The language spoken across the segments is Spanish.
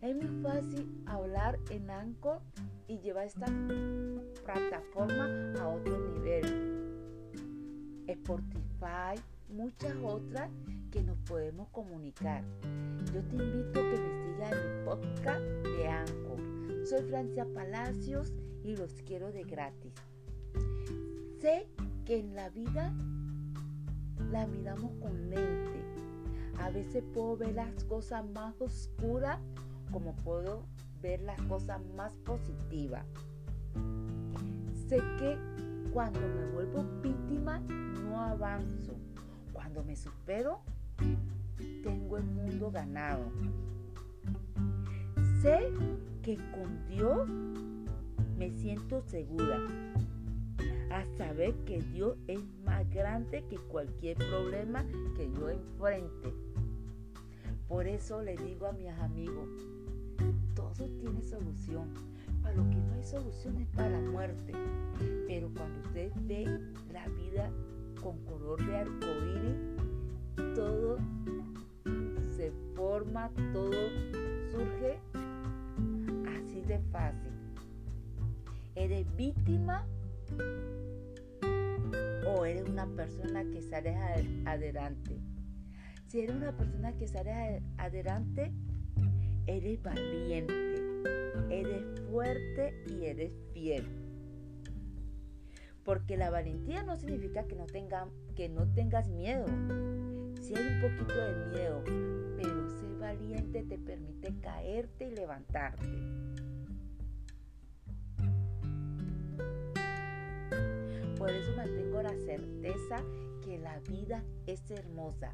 Es muy fácil hablar en Anchor y llevar esta plataforma a otro nivel. Spotify, muchas otras que nos podemos comunicar. Yo te invito a que me sigas en mi podcast de Anchor. Soy Francia Palacios y los quiero de gratis. Sé que en la vida la miramos con lente. A veces puedo ver las cosas más oscuras como puedo ver las cosas más positivas. Sé que cuando me vuelvo víctima no avanzo. Cuando me supero, tengo el mundo ganado. Sé que con Dios me siento segura a saber que Dios es más grande que cualquier problema que yo enfrente. Por eso le digo a mis amigos, todo tiene solución. Para lo que no hay solución es para la muerte. Pero cuando usted ve la vida con color de arcoíris, todo se forma, todo surge así de fácil. ¿Eres víctima o eres una persona que sale adelante? Si eres una persona que sale adelante, eres valiente, eres fuerte y eres fiel. Porque la valentía no significa que no, tenga, que no tengas miedo. Si hay un poquito de miedo, pero ser valiente te permite caerte y levantarte. Por eso mantengo la certeza que la vida es hermosa.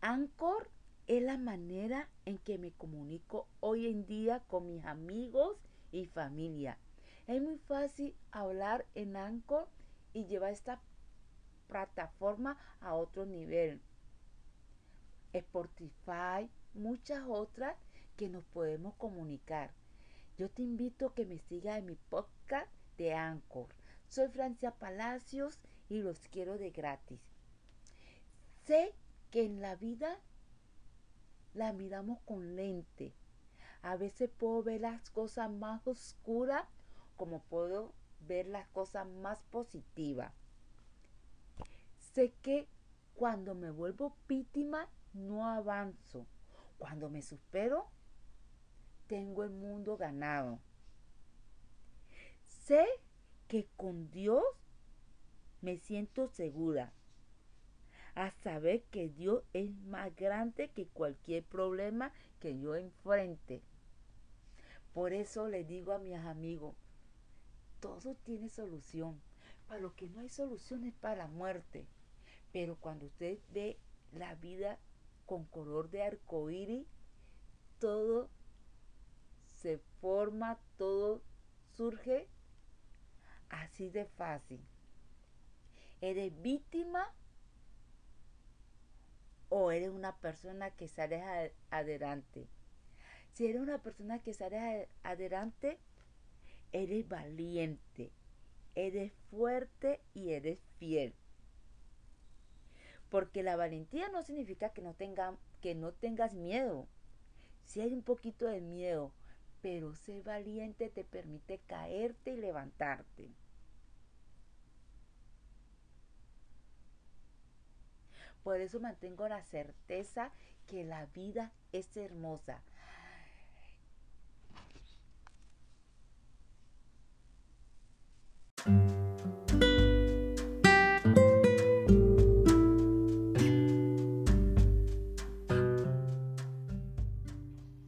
Anchor es la manera en que me comunico hoy en día con mis amigos y familia. Es muy fácil hablar en Anchor y llevar esta plataforma a otro nivel. Spotify, muchas otras que nos podemos comunicar. Yo te invito a que me sigas en mi podcast de Anchor. Soy Francia Palacios y los quiero de gratis. Sé que en la vida la miramos con lente. A veces puedo ver las cosas más oscuras como puedo ver las cosas más positivas. Sé que cuando me vuelvo víctima no avanzo. Cuando me supero, tengo el mundo ganado. Sé que con Dios me siento segura a saber que Dios es más grande que cualquier problema que yo enfrente. Por eso le digo a mis amigos, todo tiene solución. Para lo que no hay solución es para la muerte. Pero cuando usted ve la vida con color de arcoíris, todo se forma, todo surge así de fácil. ¿Eres víctima o eres una persona que sale adelante? Si eres una persona que sale adelante, eres valiente, eres fuerte y eres fiel. Porque la valentía no significa que no, tenga, que no tengas miedo. Si hay un poquito de miedo, pero ser valiente te permite caerte y levantarte. Por eso mantengo la certeza que la vida es hermosa.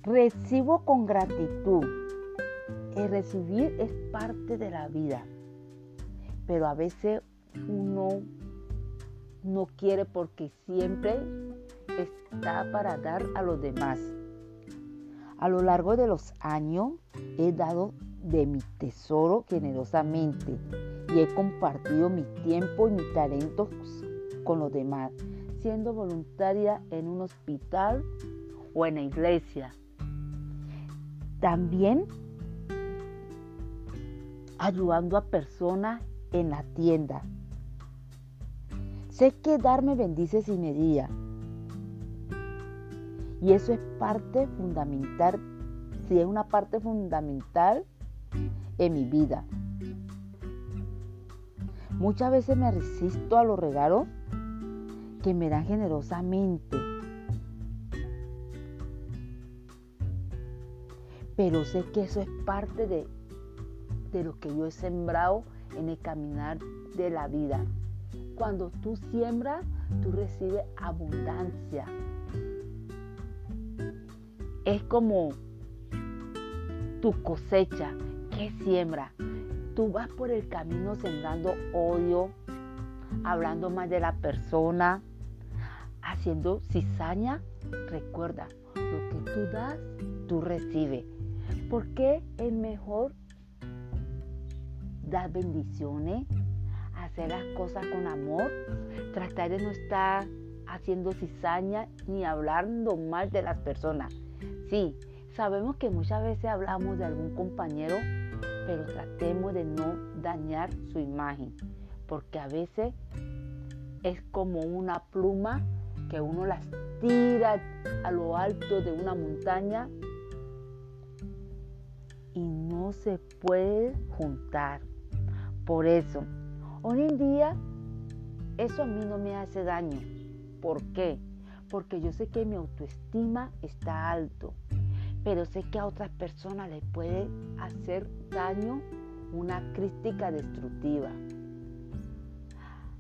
Recibo con gratitud. El recibir es parte de la vida, pero a veces uno no quiere porque siempre está para dar a los demás. A lo largo de los años he dado de mi tesoro generosamente y he compartido mi tiempo y mis talentos con los demás, siendo voluntaria en un hospital o en la iglesia. También ayudando a personas en la tienda. Sé que dar me bendice sin medida. Y eso es parte fundamental, si es una parte fundamental en mi vida. Muchas veces me resisto a los regalos que me dan generosamente. Pero sé que eso es parte de, de lo que yo he sembrado en el caminar de la vida. Cuando tú siembras, tú recibes abundancia. Es como tu cosecha que siembra. Tú vas por el camino sembrando odio, hablando más de la persona, haciendo cizaña. Recuerda, lo que tú das, tú recibes. Porque es mejor dar bendiciones hacer las cosas con amor, tratar de no estar haciendo cizaña ni hablando mal de las personas. Sí, sabemos que muchas veces hablamos de algún compañero, pero tratemos de no dañar su imagen, porque a veces es como una pluma que uno las tira a lo alto de una montaña y no se puede juntar. Por eso, Hoy en día eso a mí no me hace daño. ¿Por qué? Porque yo sé que mi autoestima está alto, pero sé que a otras personas les puede hacer daño una crítica destructiva.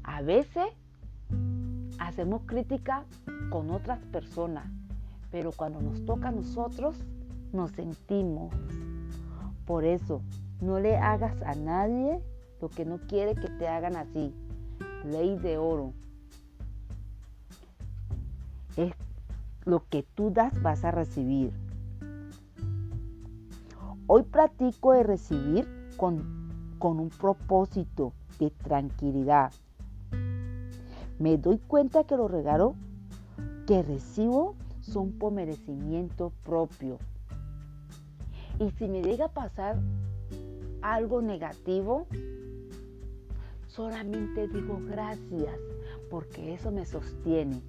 A veces hacemos crítica con otras personas, pero cuando nos toca a nosotros nos sentimos. Por eso, no le hagas a nadie lo que no quiere que te hagan así. Ley de oro. Es lo que tú das vas a recibir. Hoy practico de recibir con, con un propósito de tranquilidad. Me doy cuenta que los regalos que recibo son por merecimiento propio. Y si me llega a pasar algo negativo, solamente digo gracias porque eso me sostiene.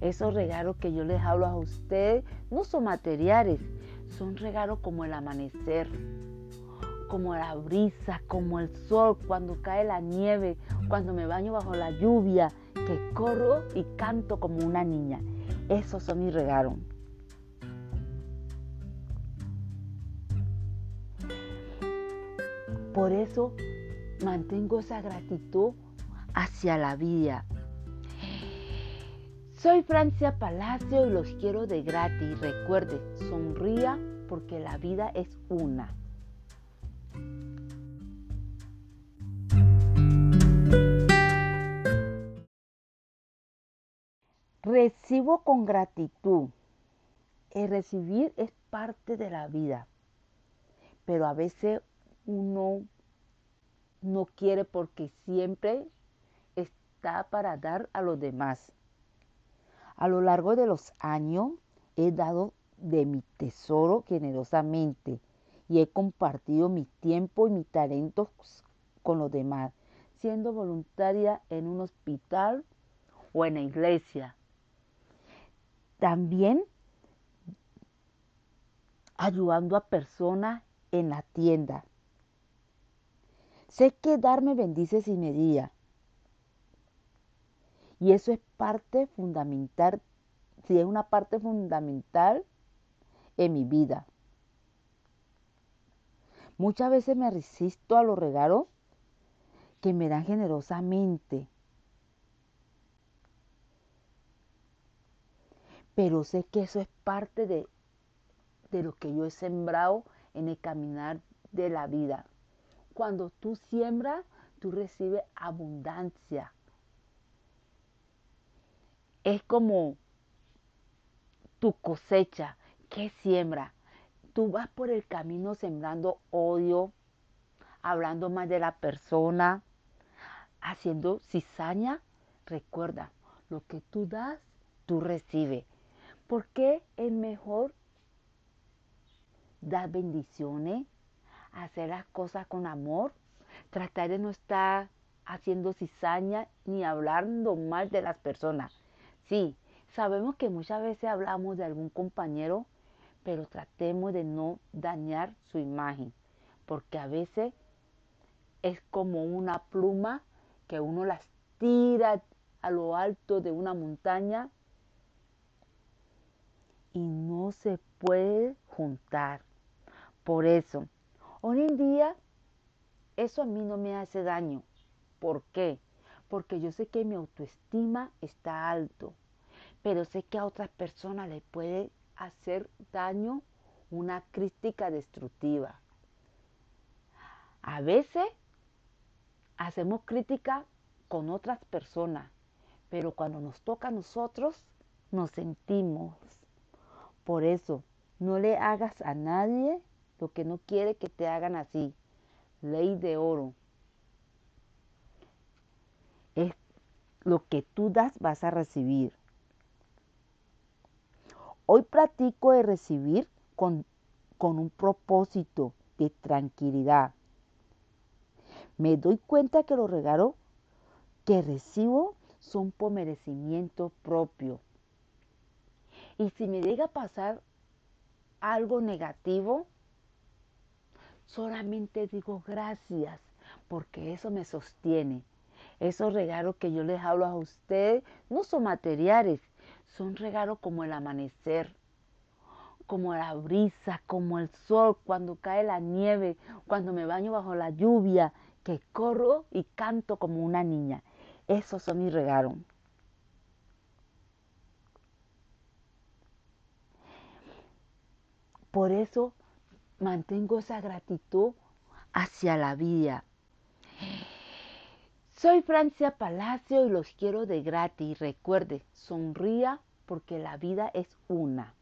Esos regalos que yo les hablo a ustedes no son materiales, son regalos como el amanecer, como la brisa, como el sol, cuando cae la nieve, cuando me baño bajo la lluvia, que corro y canto como una niña. Esos son mis regalos. Por eso mantengo esa gratitud hacia la vida. Soy Francia Palacio y los quiero de gratis. Recuerde, sonría porque la vida es una. Recibo con gratitud. El recibir es parte de la vida, pero a veces uno no quiere porque siempre está para dar a los demás. A lo largo de los años he dado de mi tesoro generosamente y he compartido mi tiempo y mi talento con los demás, siendo voluntaria en un hospital o en la iglesia. También ayudando a personas en la tienda, Sé que dar me bendice sin medida. Y eso es parte fundamental, si es una parte fundamental en mi vida. Muchas veces me resisto a los regalos que me dan generosamente. Pero sé que eso es parte de, de lo que yo he sembrado en el caminar de la vida. Cuando tú siembras, tú recibes abundancia. Es como tu cosecha que siembra. Tú vas por el camino sembrando odio, hablando más de la persona, haciendo cizaña. Recuerda, lo que tú das, tú recibes. Porque es mejor dar bendiciones hacer las cosas con amor, Tratar de no estar haciendo cizaña ni hablando mal de las personas. Sí, sabemos que muchas veces hablamos de algún compañero, pero tratemos de no dañar su imagen, porque a veces es como una pluma que uno las tira a lo alto de una montaña y no se puede juntar. Por eso, hoy en día, eso a mí no me hace daño. ¿Por qué? Porque yo sé que mi autoestima está alto, pero sé que a otras personas le puede hacer daño una crítica destructiva. A veces hacemos crítica con otras personas, pero cuando nos toca a nosotros, nos sentimos. Por eso, no le hagas a nadie lo que no quiere que te hagan así. Ley de oro. Es lo que tú das vas a recibir. Hoy practico de recibir con, con un propósito de tranquilidad. Me doy cuenta que los regalos que recibo son por merecimiento propio. Y si me llega a pasar algo negativo, solamente digo gracias, porque eso me sostiene. Esos regalos que yo les hablo a ustedes no son materiales, son regalos como el amanecer, como la brisa, como el sol, cuando cae la nieve, cuando me baño bajo la lluvia, que corro y canto como una niña. Esos son mis regalos. Por eso mantengo esa gratitud hacia la vida. Soy Francia Palacio y los quiero de gratis. Recuerde, sonría porque la vida es una.